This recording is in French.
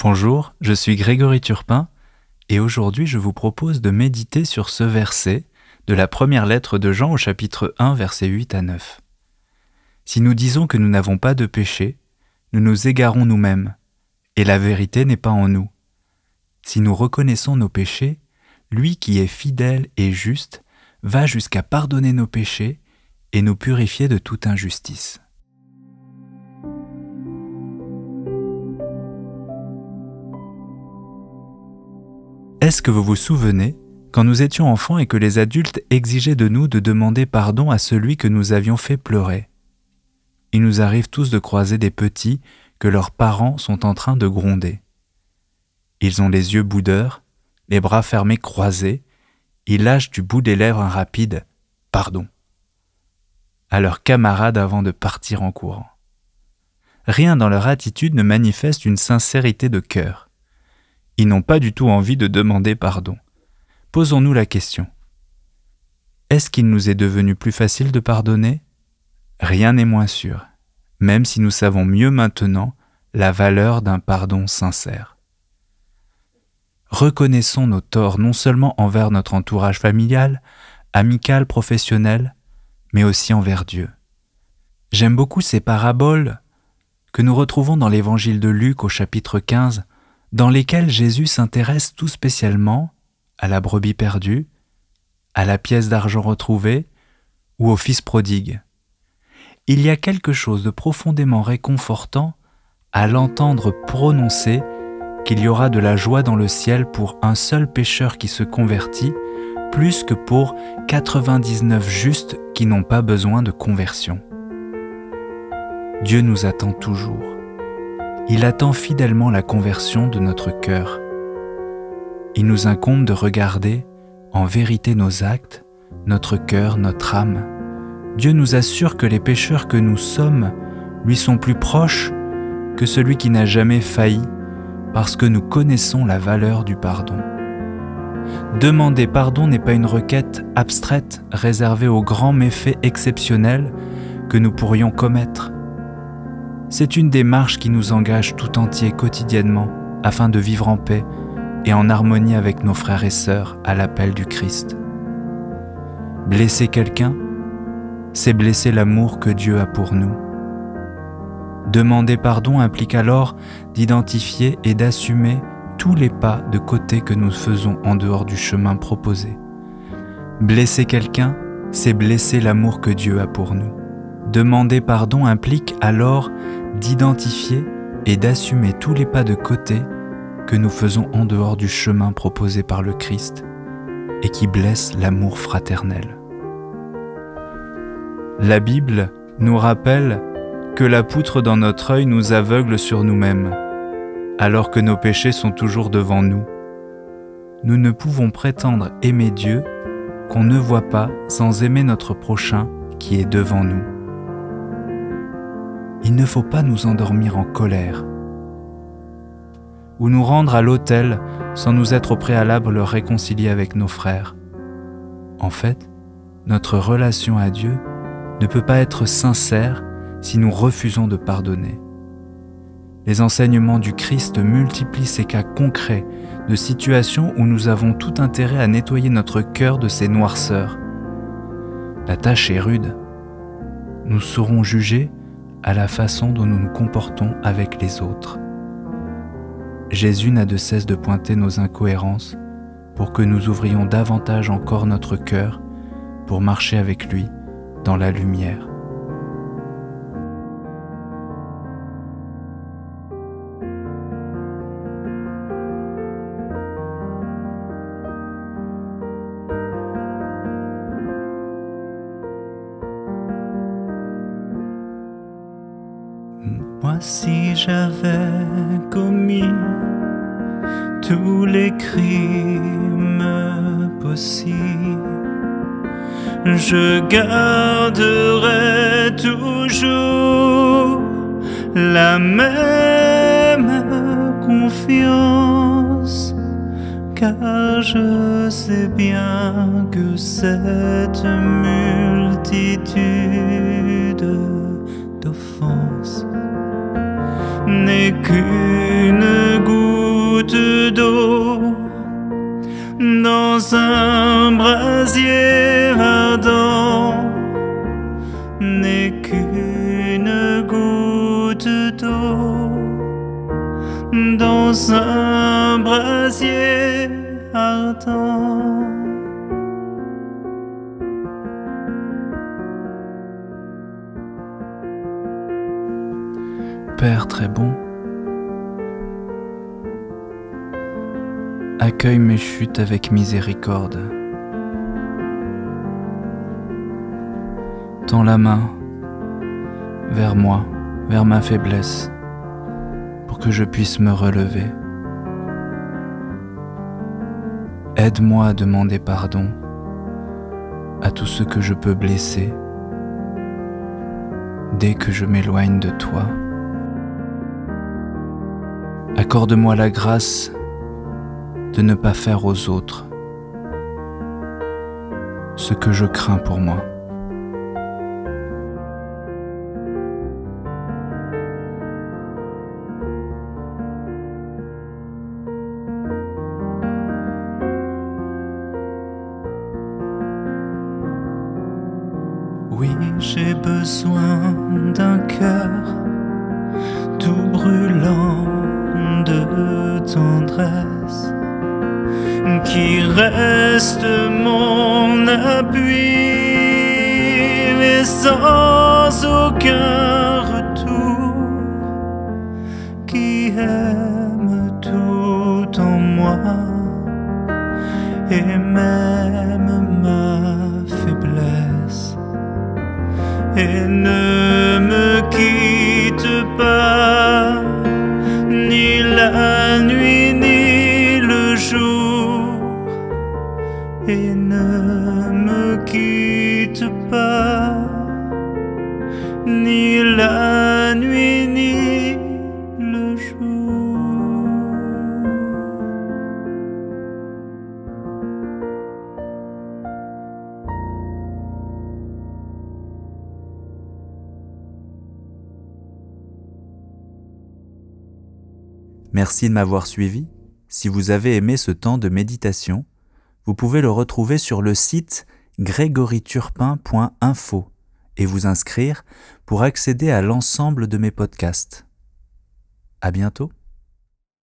Bonjour, je suis Grégory Turpin et aujourd'hui je vous propose de méditer sur ce verset de la première lettre de Jean au chapitre 1 versets 8 à 9. Si nous disons que nous n'avons pas de péché, nous nous égarons nous-mêmes et la vérité n'est pas en nous. Si nous reconnaissons nos péchés, lui qui est fidèle et juste va jusqu'à pardonner nos péchés et nous purifier de toute injustice. Est-ce que vous vous souvenez quand nous étions enfants et que les adultes exigeaient de nous de demander pardon à celui que nous avions fait pleurer? Il nous arrive tous de croiser des petits que leurs parents sont en train de gronder. Ils ont les yeux boudeurs, les bras fermés croisés, ils lâchent du bout des lèvres un rapide pardon à leurs camarades avant de partir en courant. Rien dans leur attitude ne manifeste une sincérité de cœur. Ils n'ont pas du tout envie de demander pardon. Posons-nous la question. Est-ce qu'il nous est devenu plus facile de pardonner? Rien n'est moins sûr, même si nous savons mieux maintenant la valeur d'un pardon sincère. Reconnaissons nos torts non seulement envers notre entourage familial, amical, professionnel, mais aussi envers Dieu. J'aime beaucoup ces paraboles que nous retrouvons dans l'évangile de Luc au chapitre 15 dans lesquels Jésus s'intéresse tout spécialement à la brebis perdue, à la pièce d'argent retrouvée ou au fils prodigue. Il y a quelque chose de profondément réconfortant à l'entendre prononcer qu'il y aura de la joie dans le ciel pour un seul pécheur qui se convertit, plus que pour 99 justes qui n'ont pas besoin de conversion. Dieu nous attend toujours il attend fidèlement la conversion de notre cœur. Il nous incombe de regarder en vérité nos actes, notre cœur, notre âme. Dieu nous assure que les pécheurs que nous sommes lui sont plus proches que celui qui n'a jamais failli parce que nous connaissons la valeur du pardon. Demander pardon n'est pas une requête abstraite réservée aux grands méfaits exceptionnels que nous pourrions commettre. C'est une démarche qui nous engage tout entier quotidiennement afin de vivre en paix et en harmonie avec nos frères et sœurs à l'appel du Christ. Blesser quelqu'un, c'est blesser l'amour que Dieu a pour nous. Demander pardon implique alors d'identifier et d'assumer tous les pas de côté que nous faisons en dehors du chemin proposé. Blesser quelqu'un, c'est blesser l'amour que Dieu a pour nous. Demander pardon implique alors d'identifier et d'assumer tous les pas de côté que nous faisons en dehors du chemin proposé par le Christ et qui blessent l'amour fraternel. La Bible nous rappelle que la poutre dans notre œil nous aveugle sur nous-mêmes, alors que nos péchés sont toujours devant nous. Nous ne pouvons prétendre aimer Dieu qu'on ne voit pas sans aimer notre prochain qui est devant nous il ne faut pas nous endormir en colère ou nous rendre à l'autel sans nous être au préalable réconcilier avec nos frères. En fait, notre relation à Dieu ne peut pas être sincère si nous refusons de pardonner. Les enseignements du Christ multiplient ces cas concrets de situations où nous avons tout intérêt à nettoyer notre cœur de ces noirceurs. La tâche est rude. Nous serons jugés à la façon dont nous nous comportons avec les autres. Jésus n'a de cesse de pointer nos incohérences pour que nous ouvrions davantage encore notre cœur pour marcher avec lui dans la lumière. Moi si j'avais commis tous les crimes possibles, je garderai toujours la même confiance, car je sais bien que cette multitude d'offenses n'est qu'une goutte d'eau dans un Père très bon, accueille mes chutes avec miséricorde. Tends la main vers moi, vers ma faiblesse, pour que je puisse me relever. Aide-moi à demander pardon à tout ce que je peux blesser dès que je m'éloigne de toi. Accorde-moi la grâce de ne pas faire aux autres ce que je crains pour moi. Oui, j'ai besoin d'un cœur tout brûlant tendresse qui reste mon appui mais sans aucun retour qui aime tout en moi et même ma faiblesse et ne me quitte pas ni la et ne me quitte pas ni la nuit ni le jour. Merci de m'avoir suivi. Si vous avez aimé ce temps de méditation, vous pouvez le retrouver sur le site grégoriturpin.info et vous inscrire pour accéder à l'ensemble de mes podcasts. À bientôt.